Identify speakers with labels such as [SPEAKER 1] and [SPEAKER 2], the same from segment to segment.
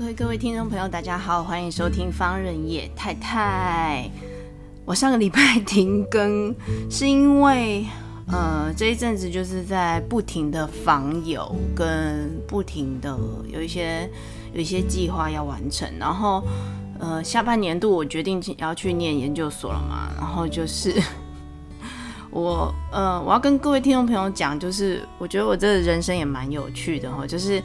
[SPEAKER 1] OK，各位听众朋友，大家好，欢迎收听方人野太太。我上个礼拜停更，是因为呃这一阵子就是在不停的访友，跟不停的有一些有一些计划要完成。然后呃下半年度我决定要去念研究所了嘛，然后就是我呃我要跟各位听众朋友讲，就是我觉得我这人生也蛮有趣的哈，就是。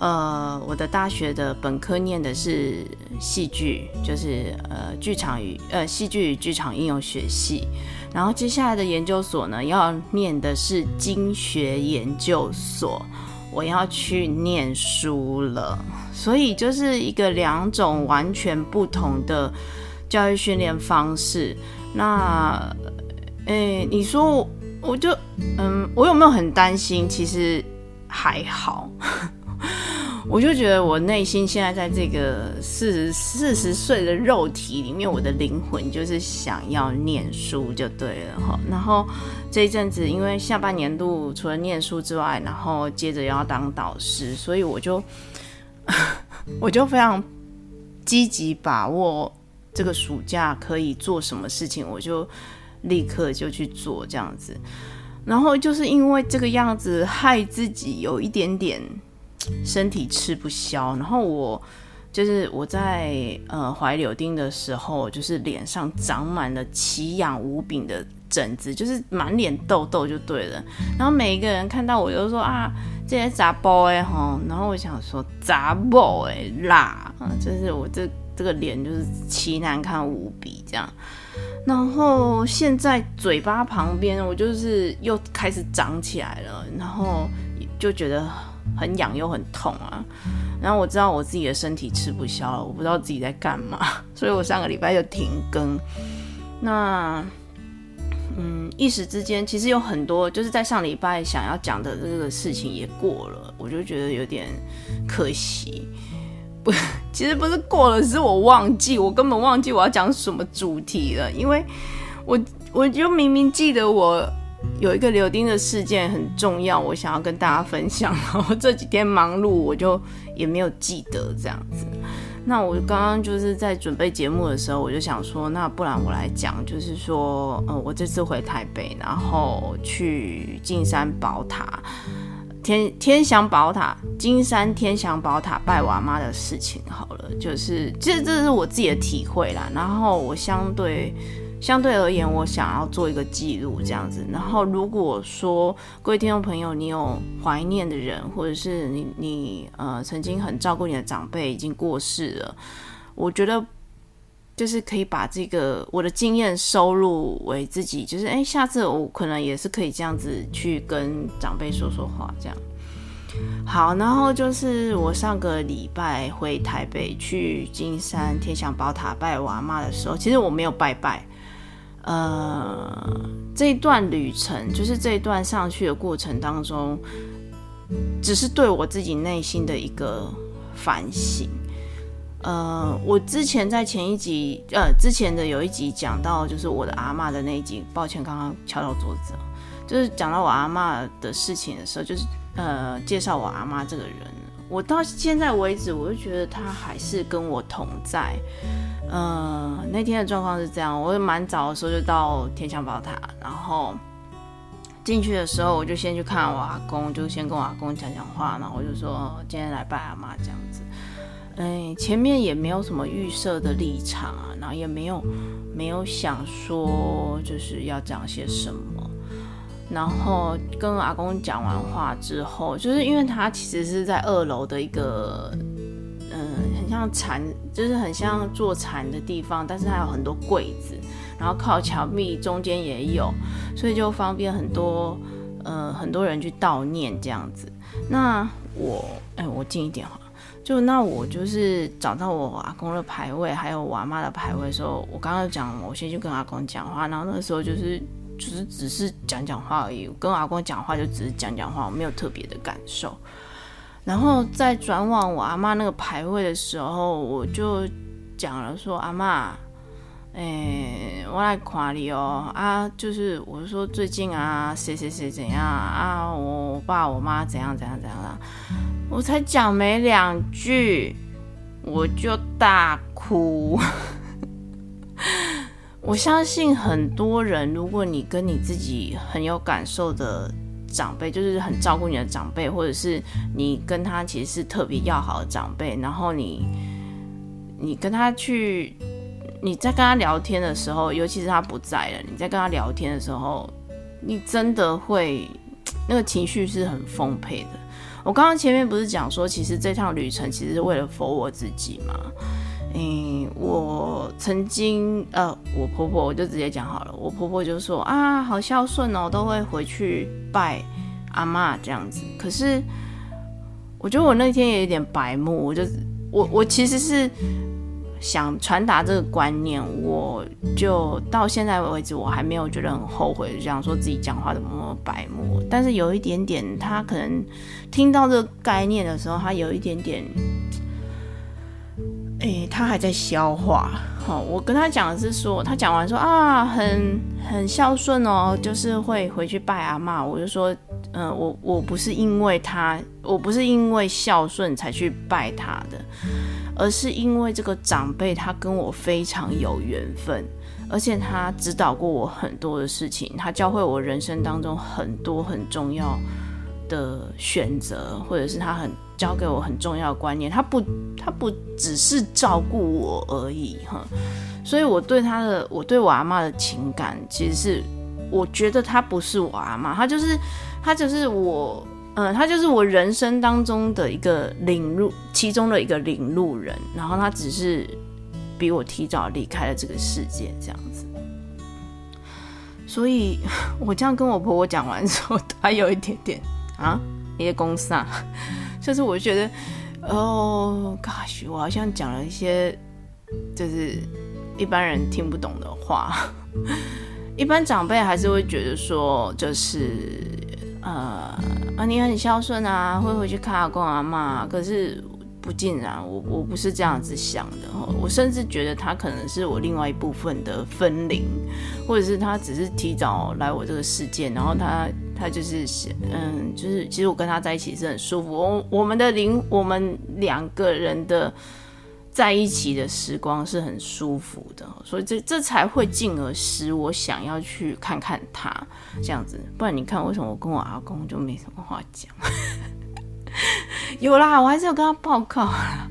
[SPEAKER 1] 呃，我的大学的本科念的是戏剧，就是呃剧场与呃戏剧与剧场应用学系，然后接下来的研究所呢，要念的是经学研究所，我要去念书了，所以就是一个两种完全不同的教育训练方式。那，诶，你说我就嗯，我有没有很担心？其实还好。我就觉得我内心现在在这个四十四十岁的肉体里面，我的灵魂就是想要念书就对了哈。然后这一阵子，因为下半年度除了念书之外，然后接着要当导师，所以我就 我就非常积极把握这个暑假可以做什么事情，我就立刻就去做这样子。然后就是因为这个样子，害自己有一点点。身体吃不消，然后我就是我在呃怀柳丁的时候，就是脸上长满了奇痒无比的疹子，就是满脸痘痘就对了。然后每一个人看到我就说啊，这些杂包哎哈，然后我想说杂包哎辣，就是我这这个脸就是奇难看无比这样。然后现在嘴巴旁边我就是又开始长起来了，然后就觉得。很痒又很痛啊，然后我知道我自己的身体吃不消了，我不知道自己在干嘛，所以我上个礼拜就停更。那，嗯，一时之间其实有很多就是在上礼拜想要讲的这个事情也过了，我就觉得有点可惜。不，其实不是过了，是我忘记，我根本忘记我要讲什么主题了，因为我我就明明记得我。有一个柳丁的事件很重要，我想要跟大家分享。然后这几天忙碌，我就也没有记得这样子。那我刚刚就是在准备节目的时候，我就想说，那不然我来讲，就是说，呃，我这次回台北，然后去金山宝塔、天天祥宝塔、金山天祥宝塔拜娃妈的事情。好了，就是其实这是我自己的体会啦。然后我相对。相对而言，我想要做一个记录这样子。然后，如果说各位听众朋友，你有怀念的人，或者是你你呃曾经很照顾你的长辈已经过世了，我觉得就是可以把这个我的经验收入为自己，就是哎，下次我可能也是可以这样子去跟长辈说说话这样。好，然后就是我上个礼拜回台北去金山天祥宝塔拜我阿嬷的时候，其实我没有拜拜。呃，这一段旅程，就是这一段上去的过程当中，只是对我自己内心的一个反省。呃，我之前在前一集，呃，之前的有一集讲到，就是我的阿嬷的那一集，抱歉，刚刚敲到桌子，就是讲到我阿嬷的事情的时候，就是呃，介绍我阿妈这个人，我到现在为止，我就觉得她还是跟我同在。嗯、那天的状况是这样，我蛮早的时候就到天祥宝塔，然后进去的时候，我就先去看我阿公，就先跟我阿公讲讲话，然后我就说今天来拜阿妈这样子。哎，前面也没有什么预设的立场啊，然后也没有没有想说就是要讲些什么，然后跟阿公讲完话之后，就是因为他其实是在二楼的一个。像禅，就是很像坐禅的地方，但是它有很多柜子，然后靠墙壁中间也有，所以就方便很多呃很多人去悼念这样子。那我哎、我近一点哈，就那我就是找到我阿公的牌位，还有我阿妈的牌位的时候，我刚刚讲，我先去跟阿公讲话，然后那个时候就是就是只是讲讲话而已，跟阿公讲话就只是讲讲话，我没有特别的感受。然后在转往我阿妈那个牌位的时候，我就讲了说：“阿妈，诶，我来夸你哦，啊，就是我说最近啊，谁谁谁怎样啊，我爸我妈怎样怎样怎样的，我才讲没两句，我就大哭。我相信很多人，如果你跟你自己很有感受的。”长辈就是很照顾你的长辈，或者是你跟他其实是特别要好的长辈，然后你你跟他去，你在跟他聊天的时候，尤其是他不在了，你在跟他聊天的时候，你真的会那个情绪是很丰沛的。我刚刚前面不是讲说，其实这趟旅程其实是为了 for 我自己嘛。嗯，我曾经呃，我婆婆我就直接讲好了，我婆婆就说啊，好孝顺哦，都会回去拜阿妈这样子。可是我觉得我那天也有点白目，我就我我其实是想传达这个观念，我就到现在为止我还没有觉得很后悔，这样说自己讲话怎么那么白目。但是有一点点，他可能听到这个概念的时候，他有一点点。诶、他还在消化。好，我跟他讲的是说，他讲完说啊，很很孝顺哦，就是会回去拜阿嬷。我就说，嗯、我我不是因为他，我不是因为孝顺才去拜他的，而是因为这个长辈他跟我非常有缘分，而且他指导过我很多的事情，他教会我人生当中很多很重要的选择，或者是他很。教给我很重要的观念，他不，他不只是照顾我而已哈，所以我对他的，我对我阿嬷的情感，其实是我觉得他不是我阿嬷，他就是，他就是我，嗯，他就是我人生当中的一个领路，其中的一个领路人，然后他只是比我提早离开了这个世界这样子，所以 我这样跟我婆婆讲完之后，她有一点点啊，一些公司啊。就是我觉得，哦，gosh，我好像讲了一些就是一般人听不懂的话。一般长辈还是会觉得说，就是呃啊，你很孝顺啊，会回去看阿公阿妈。可是不尽然，我我不是这样子想的。我甚至觉得他可能是我另外一部分的分灵，或者是他只是提早来我这个世界，然后他。他就是，嗯，就是其实我跟他在一起是很舒服。我我们的灵，我们两个人的在一起的时光是很舒服的，所以这这才会进而使我想要去看看他这样子。不然你看，为什么我跟我阿公就没什么话讲？有啦，我还是有跟他报告啦。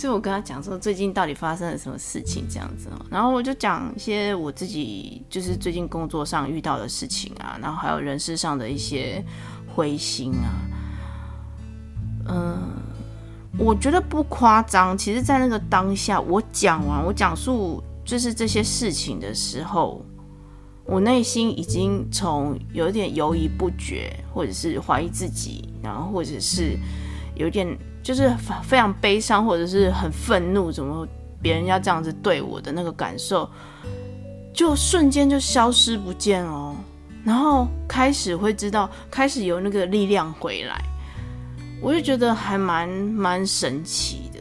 [SPEAKER 1] 所以我跟他讲说，最近到底发生了什么事情这样子，然后我就讲一些我自己就是最近工作上遇到的事情啊，然后还有人事上的一些灰心啊，嗯，我觉得不夸张。其实，在那个当下，我讲完我讲述就是这些事情的时候，我内心已经从有点犹豫不决，或者是怀疑自己，然后或者是有点。就是非常悲伤，或者是很愤怒，怎么别人要这样子对我的那个感受，就瞬间就消失不见哦。然后开始会知道，开始有那个力量回来，我就觉得还蛮蛮神奇的。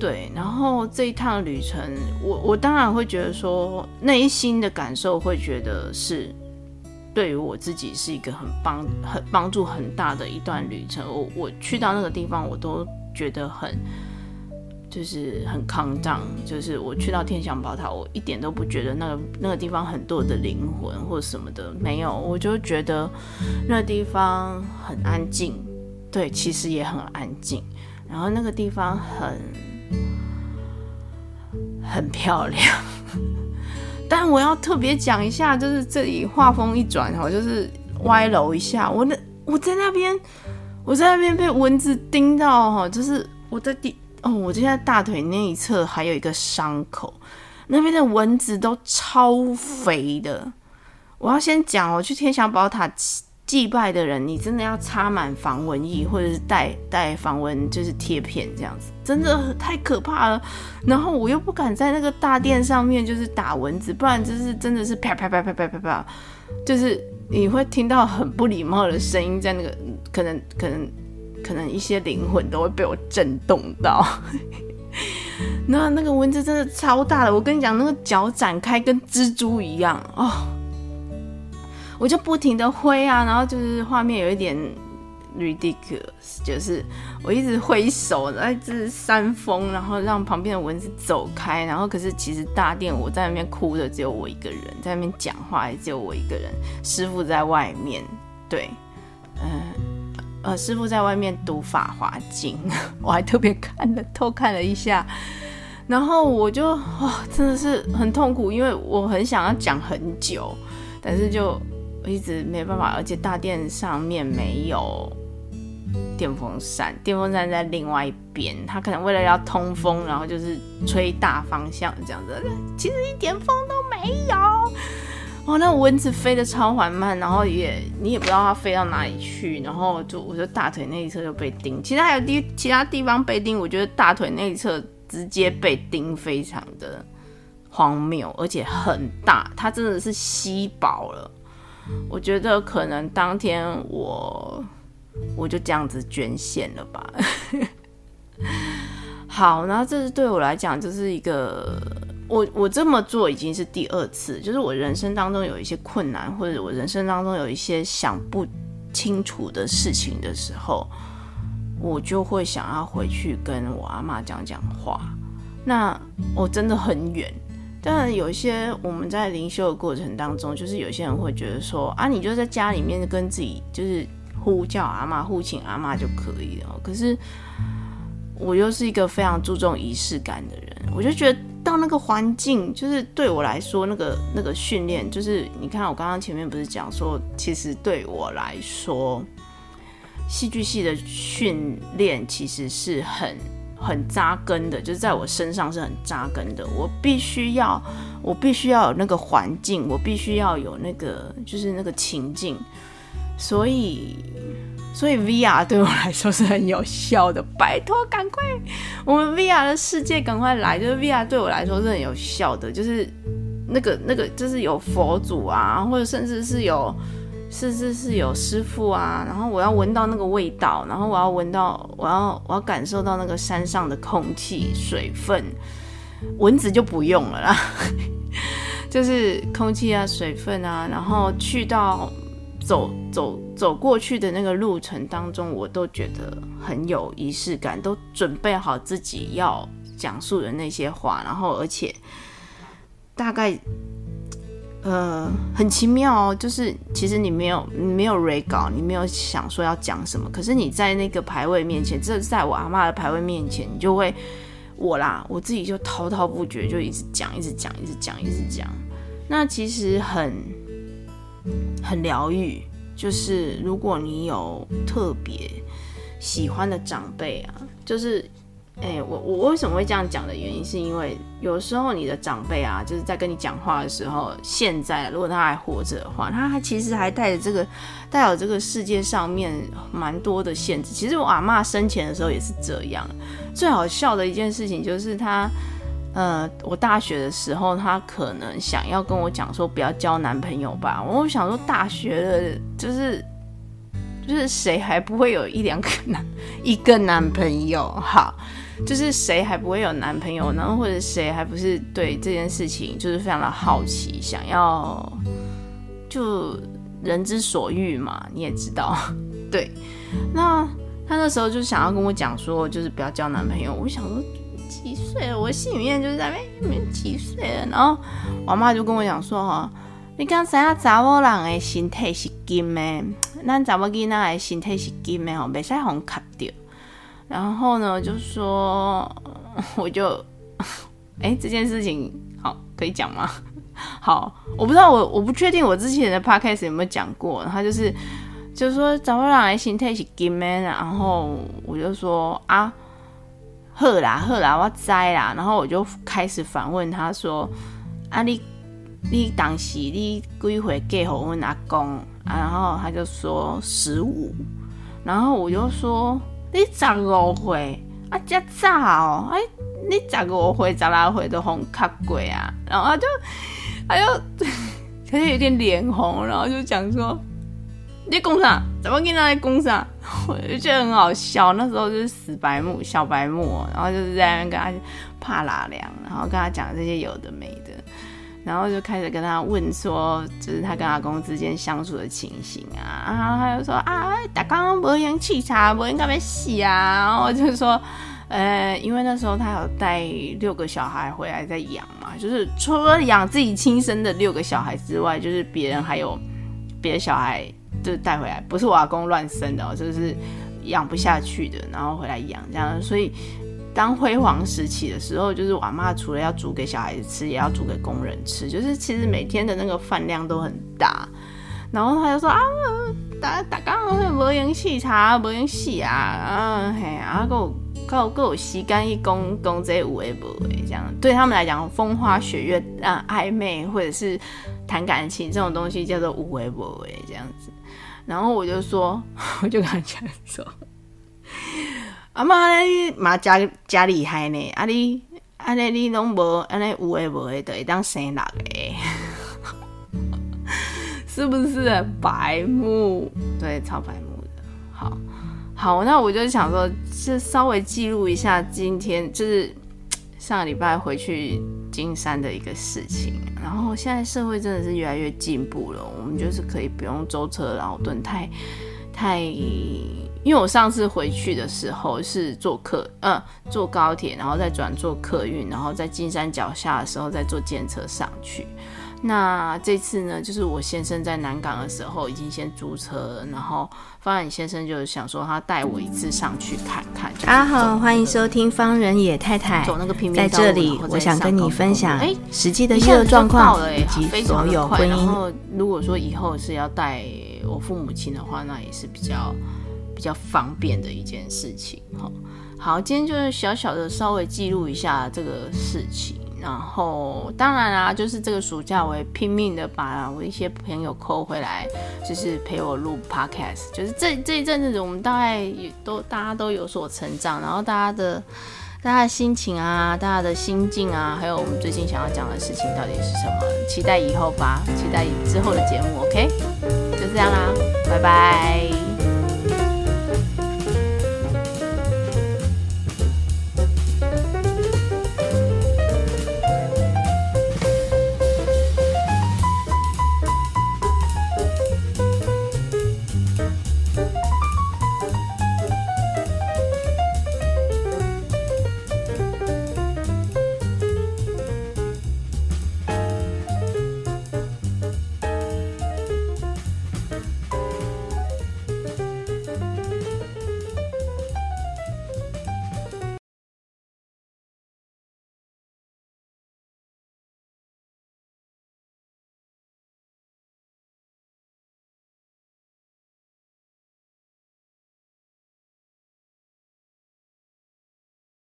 [SPEAKER 1] 对，然后这一趟旅程，我我当然会觉得说，内心的感受会觉得是。对于我自己是一个很帮很帮助很大的一段旅程。我我去到那个地方，我都觉得很就是很康荡。就是我去到天祥宝塔，我一点都不觉得那个那个地方很多的灵魂或什么的没有。我就觉得那个地方很安静，对，其实也很安静。然后那个地方很很漂亮。但我要特别讲一下，就是这里画风一转哈，就是歪楼一下。我那我在那边，我在那边被蚊子叮到哈，就是我在第哦，我现在大腿那一侧还有一个伤口，那边的蚊子都超肥的。我要先讲，我去天祥宝塔祭拜的人，你真的要插满防蚊液，或者是带带防蚊就是贴片这样子，真的太可怕了。然后我又不敢在那个大殿上面就是打蚊子，不然就是真的是啪啪啪啪啪啪啪，就是你会听到很不礼貌的声音，在那个可能可能可能一些灵魂都会被我震动到。那那个蚊子真的超大的，我跟你讲，那个脚展开跟蜘蛛一样哦。我就不停的挥啊，然后就是画面有一点 ridiculous，就是我一直挥手，然后一直扇风，然后让旁边的蚊子走开，然后可是其实大殿我在那边哭的只有我一个人，在那边讲话也只有我一个人，师傅在外面，对，嗯、呃，师傅在外面读《法华经》，我还特别看了偷看了一下，然后我就哇，真的是很痛苦，因为我很想要讲很久，但是就。我一直没办法，而且大殿上面没有电风扇，电风扇在另外一边，他可能为了要通风，然后就是吹大方向这样子，其实一点风都没有。哦，那蚊子飞得超缓慢，然后也你也不知道它飞到哪里去，然后就我就大腿那一侧就被叮，其他还有地其他地方被叮，我觉得大腿那一侧直接被叮，非常的荒谬，而且很大，它真的是吸饱了。我觉得可能当天我我就这样子捐献了吧。好，那这是对我来讲就是一个我我这么做已经是第二次，就是我人生当中有一些困难，或者我人生当中有一些想不清楚的事情的时候，我就会想要回去跟我阿嬷讲讲话。那我真的很远。当然，有一些我们在灵修的过程当中，就是有些人会觉得说啊，你就在家里面跟自己就是呼叫阿嬷、呼请阿嬷就可以了。可是我又是一个非常注重仪式感的人，我就觉得到那个环境，就是对我来说，那个那个训练，就是你看我刚刚前面不是讲说，其实对我来说，戏剧系的训练其实是很。很扎根的，就是在我身上是很扎根的。我必须要，我必须要有那个环境，我必须要有那个，就是那个情境。所以，所以 VR 对我来说是很有效的。拜托，赶快，我们 VR 的世界赶快来！就是 VR 对我来说是很有效的，就是那个那个，就是有佛祖啊，或者甚至是有。是是是有师傅啊，然后我要闻到那个味道，然后我要闻到，我要我要感受到那个山上的空气、水分，蚊子就不用了啦，就是空气啊、水分啊，然后去到走走走过去的那个路程当中，我都觉得很有仪式感，都准备好自己要讲述的那些话，然后而且大概。呃，很奇妙哦，就是其实你没有你没有 re 稿，你没有想说要讲什么，可是你在那个牌位面前，这在我阿嬷的牌位面前，你就会我啦，我自己就滔滔不绝，就一直讲，一直讲，一直讲，一直讲。那其实很很疗愈，就是如果你有特别喜欢的长辈啊，就是。哎、我我为什么会这样讲的原因，是因为有时候你的长辈啊，就是在跟你讲话的时候，现在如果他还活着的话，他还其实还带着这个，带有这个世界上面蛮多的限制。其实我阿嬷生前的时候也是这样。最好笑的一件事情就是他，呃，我大学的时候，他可能想要跟我讲说不要交男朋友吧。我想说大学的，就是就是谁还不会有一两个男一个男朋友？好。就是谁还不会有男朋友呢？或者谁还不是对这件事情就是非常的好奇，想要就人之所欲嘛？你也知道，对。那他那时候就想要跟我讲说，就是不要交男朋友。我想说几岁了？我心里面就是在那边几岁了？然后我妈就跟我讲说哈，你刚才啊查某人的身体是金的，咱查某囡仔的身体是金的吼，袂使互卡掉。然后呢，就说我就，哎、这件事情好可以讲吗？好，我不知道，我我不确定我之前的 podcast 有没有讲过。他就是，就是说找不来心态是 give man，然后我就说啊，好啦好啦，我摘啦。然后我就开始反问他说，啊你你当时你几岁嫁给我阿公？然后他就说十五，然后我就说你十五岁啊，这早哦，哎，你十五岁、十六岁都红卡贵啊，然后他就他就他就有点脸红，然后就讲说你讲啥？怎么跟他在讲啥？我就觉得很好笑，那时候就是死白目、小白目，然后就是在那边跟他怕拉凉，然后跟他讲这些有的没的。然后就开始跟他问说，就是他跟阿公之间相处的情形啊，然后他就说啊，打刚没用气茶，没用干嘛洗啊，然后就说，呃，因为那时候他有带六个小孩回来在养嘛，就是除了养自己亲生的六个小孩之外，就是别人还有别的小孩就带回来，不是我阿公乱生的，就是养不下去的，然后回来养这样，所以。当辉煌时期的时候，就是我妈除了要煮给小孩子吃，也要煮给工人吃，就是其实每天的那个饭量都很大。然后他就说啊，大大刚会无用洗茶，无用洗啊，啊嘿啊，够够够有时间一公公这五位不为这样，对他们来讲，风花雪月啊，暧昧或者是谈感情这种东西叫做五位不为这样子。然后我就说，我就跟他讲说。阿妈，你妈家家厉害呢？啊你，啊你你拢无，安尼有诶无诶，就会当生六个，是不是白目？对，超白目的。好，好，那我就想说，就稍微记录一下今天，就是上个礼拜回去金山的一个事情。然后现在社会真的是越来越进步了，我们就是可以不用舟车劳顿，太太。因为我上次回去的时候是坐客，嗯，坐高铁，然后再转坐客运，然后在金山脚下的时候再坐电车上去。那这次呢，就是我先生在南港的时候已经先租车了，然后方然先生就想说他带我一次上去看看。大家好，欢迎收听方人野太太。走那个平面道路，在这里，我想跟你分享哎，实际的业务状况以及所有婚姻。然后如果说以后是要带我父母亲的话，那也是比较。比较方便的一件事情，哈，好，今天就是小小的稍微记录一下这个事情，然后当然啦、就是这个暑假我也拼命的把我一些朋友抠回来，就是陪我录 podcast，就是这这一阵子我们大概也都大家都有所成长，然后大家的大家的心情啊，大家的心境啊，还有我们最近想要讲的事情到底是什么，期待以后吧，期待之后的节目，OK，就这样啦，拜拜。